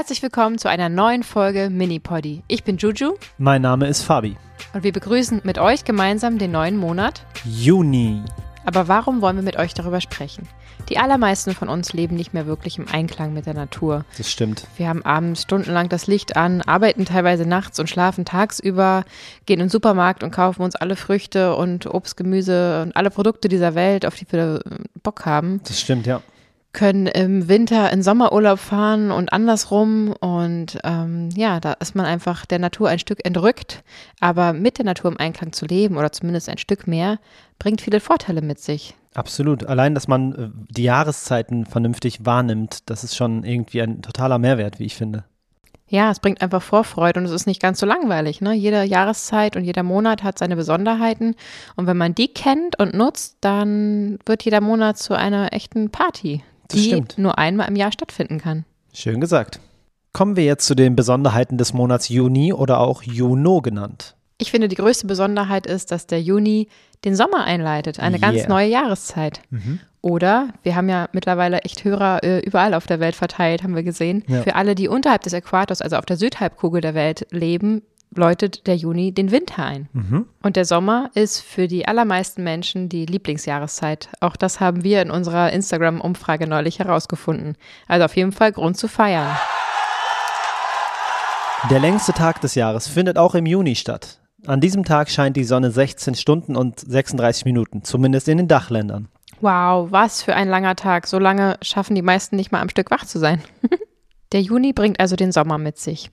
Herzlich willkommen zu einer neuen Folge Mini-Poddy. Ich bin Juju. Mein Name ist Fabi. Und wir begrüßen mit euch gemeinsam den neuen Monat Juni. Aber warum wollen wir mit euch darüber sprechen? Die allermeisten von uns leben nicht mehr wirklich im Einklang mit der Natur. Das stimmt. Wir haben abends stundenlang das Licht an, arbeiten teilweise nachts und schlafen tagsüber, gehen in den Supermarkt und kaufen uns alle Früchte und Obst, Gemüse und alle Produkte dieser Welt, auf die wir Bock haben. Das stimmt, ja können im Winter in Sommerurlaub fahren und andersrum. Und ähm, ja, da ist man einfach der Natur ein Stück entrückt. Aber mit der Natur im Einklang zu leben oder zumindest ein Stück mehr, bringt viele Vorteile mit sich. Absolut. Allein, dass man äh, die Jahreszeiten vernünftig wahrnimmt, das ist schon irgendwie ein totaler Mehrwert, wie ich finde. Ja, es bringt einfach Vorfreude und es ist nicht ganz so langweilig. Ne? Jede Jahreszeit und jeder Monat hat seine Besonderheiten. Und wenn man die kennt und nutzt, dann wird jeder Monat zu einer echten Party die stimmt. nur einmal im Jahr stattfinden kann. Schön gesagt. Kommen wir jetzt zu den Besonderheiten des Monats Juni oder auch Juno genannt. Ich finde, die größte Besonderheit ist, dass der Juni den Sommer einleitet, eine yeah. ganz neue Jahreszeit. Mhm. Oder wir haben ja mittlerweile echt Hörer äh, überall auf der Welt verteilt, haben wir gesehen. Ja. Für alle, die unterhalb des Äquators, also auf der Südhalbkugel der Welt leben, läutet der Juni den Winter ein. Mhm. Und der Sommer ist für die allermeisten Menschen die Lieblingsjahreszeit. Auch das haben wir in unserer Instagram-Umfrage neulich herausgefunden. Also auf jeden Fall Grund zu feiern. Der längste Tag des Jahres findet auch im Juni statt. An diesem Tag scheint die Sonne 16 Stunden und 36 Minuten, zumindest in den Dachländern. Wow, was für ein langer Tag. So lange schaffen die meisten nicht mal am Stück wach zu sein. der Juni bringt also den Sommer mit sich.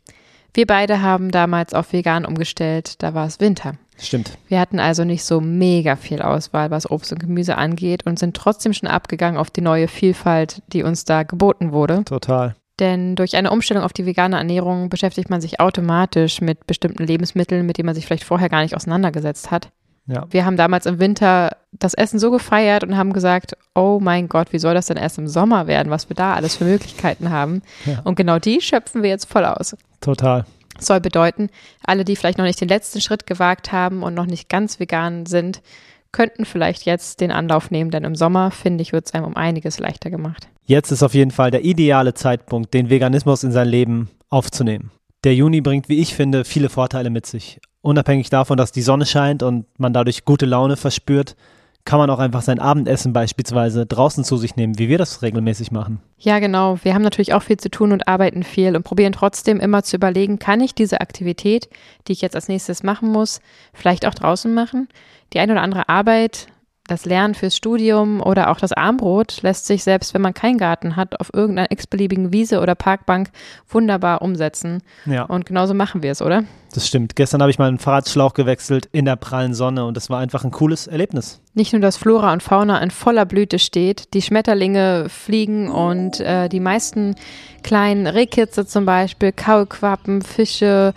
Wir beide haben damals auf vegan umgestellt, da war es Winter. Stimmt. Wir hatten also nicht so mega viel Auswahl, was Obst und Gemüse angeht und sind trotzdem schon abgegangen auf die neue Vielfalt, die uns da geboten wurde. Total. Denn durch eine Umstellung auf die vegane Ernährung beschäftigt man sich automatisch mit bestimmten Lebensmitteln, mit denen man sich vielleicht vorher gar nicht auseinandergesetzt hat. Ja. Wir haben damals im Winter das Essen so gefeiert und haben gesagt, oh mein Gott, wie soll das denn erst im Sommer werden, was wir da alles für Möglichkeiten haben. Ja. Und genau die schöpfen wir jetzt voll aus. Total. Soll bedeuten, alle, die vielleicht noch nicht den letzten Schritt gewagt haben und noch nicht ganz vegan sind, könnten vielleicht jetzt den Anlauf nehmen, denn im Sommer, finde ich, wird es einem um einiges leichter gemacht. Jetzt ist auf jeden Fall der ideale Zeitpunkt, den Veganismus in sein Leben aufzunehmen. Der Juni bringt, wie ich finde, viele Vorteile mit sich. Unabhängig davon, dass die Sonne scheint und man dadurch gute Laune verspürt, kann man auch einfach sein Abendessen beispielsweise draußen zu sich nehmen, wie wir das regelmäßig machen. Ja, genau. Wir haben natürlich auch viel zu tun und arbeiten viel und probieren trotzdem immer zu überlegen, kann ich diese Aktivität, die ich jetzt als nächstes machen muss, vielleicht auch draußen machen? Die eine oder andere Arbeit das Lernen fürs Studium oder auch das Armbrot lässt sich selbst, wenn man keinen Garten hat, auf irgendeiner x-beliebigen Wiese oder Parkbank wunderbar umsetzen. Ja. Und genauso machen wir es, oder? Das stimmt. Gestern habe ich meinen Fahrradschlauch gewechselt in der prallen Sonne und das war einfach ein cooles Erlebnis. Nicht nur, dass Flora und Fauna in voller Blüte steht, die Schmetterlinge fliegen und äh, die meisten kleinen Rehkitze zum Beispiel, Kaulquappen, Fische,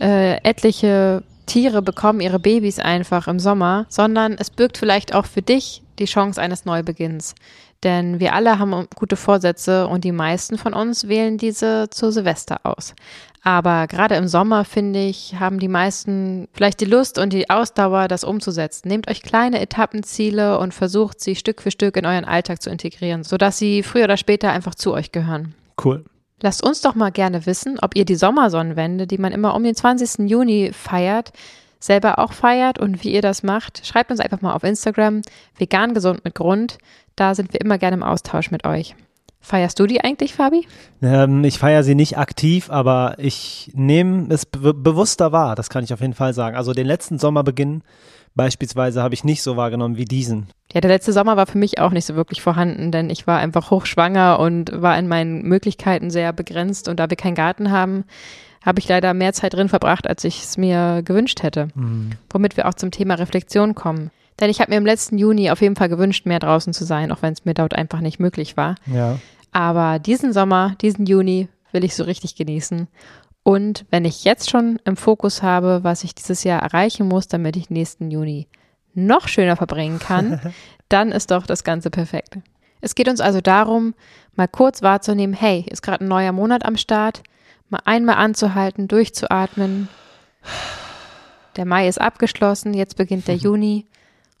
äh, etliche Tiere bekommen ihre Babys einfach im Sommer, sondern es birgt vielleicht auch für dich die Chance eines Neubeginns. Denn wir alle haben gute Vorsätze und die meisten von uns wählen diese zu Silvester aus. Aber gerade im Sommer, finde ich, haben die meisten vielleicht die Lust und die Ausdauer, das umzusetzen. Nehmt euch kleine Etappenziele und versucht sie Stück für Stück in euren Alltag zu integrieren, sodass sie früher oder später einfach zu euch gehören. Cool. Lasst uns doch mal gerne wissen, ob ihr die Sommersonnenwende, die man immer um den 20. Juni feiert, selber auch feiert und wie ihr das macht. Schreibt uns einfach mal auf Instagram, vegan gesund mit Grund. Da sind wir immer gerne im Austausch mit euch. Feierst du die eigentlich, Fabi? Ähm, ich feiere sie nicht aktiv, aber ich nehme es be bewusster wahr, das kann ich auf jeden Fall sagen. Also den letzten Sommerbeginn beispielsweise habe ich nicht so wahrgenommen wie diesen. Ja, der letzte Sommer war für mich auch nicht so wirklich vorhanden, denn ich war einfach hochschwanger und war in meinen Möglichkeiten sehr begrenzt. Und da wir keinen Garten haben, habe ich leider mehr Zeit drin verbracht, als ich es mir gewünscht hätte. Mhm. Womit wir auch zum Thema Reflexion kommen. Denn ich habe mir im letzten Juni auf jeden Fall gewünscht, mehr draußen zu sein, auch wenn es mir dort einfach nicht möglich war. Ja. Aber diesen Sommer, diesen Juni will ich so richtig genießen. Und wenn ich jetzt schon im Fokus habe, was ich dieses Jahr erreichen muss, damit ich nächsten Juni noch schöner verbringen kann, dann ist doch das Ganze perfekt. Es geht uns also darum, mal kurz wahrzunehmen, hey, ist gerade ein neuer Monat am Start, mal einmal anzuhalten, durchzuatmen. Der Mai ist abgeschlossen, jetzt beginnt der Juni.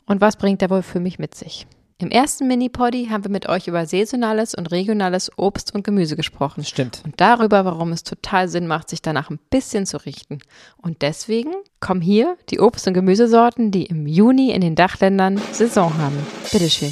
Und was bringt er wohl für mich mit sich? Im ersten Mini-Poddy haben wir mit euch über saisonales und regionales Obst und Gemüse gesprochen. Stimmt. Und darüber, warum es total Sinn macht, sich danach ein bisschen zu richten. Und deswegen kommen hier die Obst- und Gemüsesorten, die im Juni in den Dachländern Saison haben. Bitteschön.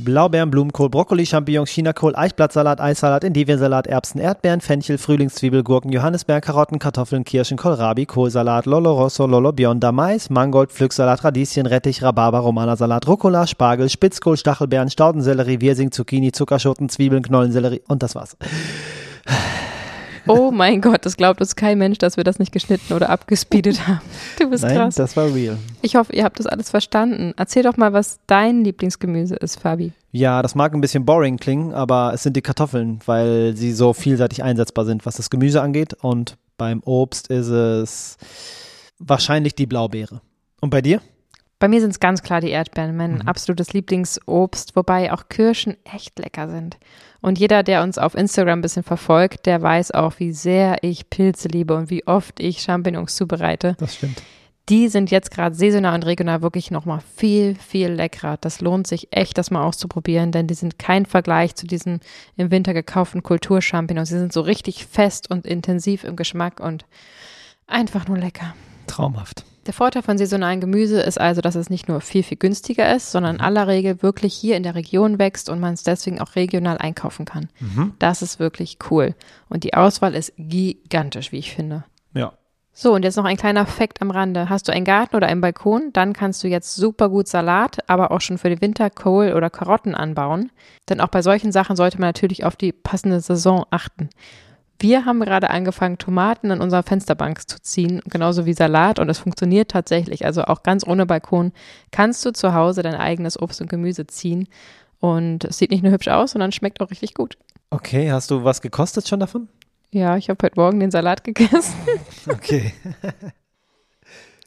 Blaubeeren, Blumenkohl, Brokkoli, Champignons, Chinakohl, Eichblattsalat, Eissalat, Endiviensalat, Erbsen, Erdbeeren, Fenchel, Frühlingszwiebel, Gurken, Johannisbeeren, Karotten, Kartoffeln, Kirschen, Kohlrabi, Kohlsalat, Lolo Rosso, Lolo Bionda, Mais, Mangold, Pflücksalat, Radieschen, Rettich, Rhabarber, Romanasalat, Rucola, Spargel, Spitzkohl, Stachelbeeren, Staudensellerie, Wirsing, Zucchini, Zuckerschoten, Zwiebeln, Knollensellerie und das war's. Oh mein Gott, das glaubt uns kein Mensch, dass wir das nicht geschnitten oder abgespeedet haben. Du bist Nein, krass. das war real. Ich hoffe, ihr habt das alles verstanden. Erzähl doch mal, was dein Lieblingsgemüse ist, Fabi. Ja, das mag ein bisschen boring klingen, aber es sind die Kartoffeln, weil sie so vielseitig einsetzbar sind, was das Gemüse angeht. Und beim Obst ist es wahrscheinlich die Blaubeere. Und bei dir? Bei mir sind es ganz klar die Erdbeeren, mein Mhm. absolutes Lieblingsobst, wobei auch Kirschen echt lecker sind. Und jeder, der uns auf Instagram ein bisschen verfolgt, der weiß auch, wie sehr ich Pilze liebe und wie oft ich Champignons zubereite. Das stimmt. Die sind jetzt gerade saisonal und regional wirklich nochmal viel, viel leckerer. Das lohnt sich echt, das mal auszuprobieren, denn die sind kein Vergleich zu diesen im Winter gekauften Kulturchampignons. Sie sind so richtig fest und intensiv im Geschmack und einfach nur lecker. Traumhaft. Der Vorteil von saisonalen Gemüse ist also, dass es nicht nur viel, viel günstiger ist, sondern in aller Regel wirklich hier in der Region wächst und man es deswegen auch regional einkaufen kann. Mhm. Das ist wirklich cool. Und die Auswahl ist gigantisch, wie ich finde. Ja. So, und jetzt noch ein kleiner Fakt am Rande. Hast du einen Garten oder einen Balkon, dann kannst du jetzt super gut Salat, aber auch schon für den Winter Kohl oder Karotten anbauen. Denn auch bei solchen Sachen sollte man natürlich auf die passende Saison achten. Wir haben gerade angefangen, Tomaten in unserer Fensterbank zu ziehen, genauso wie Salat, und es funktioniert tatsächlich. Also auch ganz ohne Balkon kannst du zu Hause dein eigenes Obst und Gemüse ziehen. Und es sieht nicht nur hübsch aus, sondern schmeckt auch richtig gut. Okay, hast du was gekostet schon davon? Ja, ich habe heute Morgen den Salat gegessen. Okay.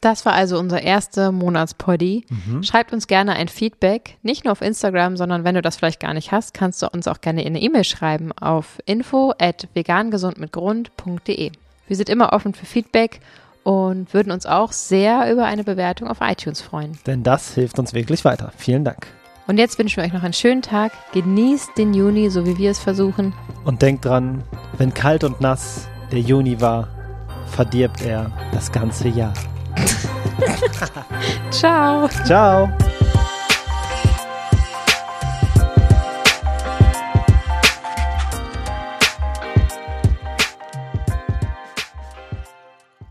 Das war also unser erster Monatspoddy. Mhm. Schreibt uns gerne ein Feedback, nicht nur auf Instagram, sondern wenn du das vielleicht gar nicht hast, kannst du uns auch gerne eine E-Mail schreiben auf info at vegangesundmitgrund.de. Wir sind immer offen für Feedback und würden uns auch sehr über eine Bewertung auf iTunes freuen. Denn das hilft uns wirklich weiter. Vielen Dank. Und jetzt wünschen wir euch noch einen schönen Tag. Genießt den Juni, so wie wir es versuchen. Und denkt dran, wenn kalt und nass der Juni war, verdirbt er das ganze Jahr. Ciao! Ciao.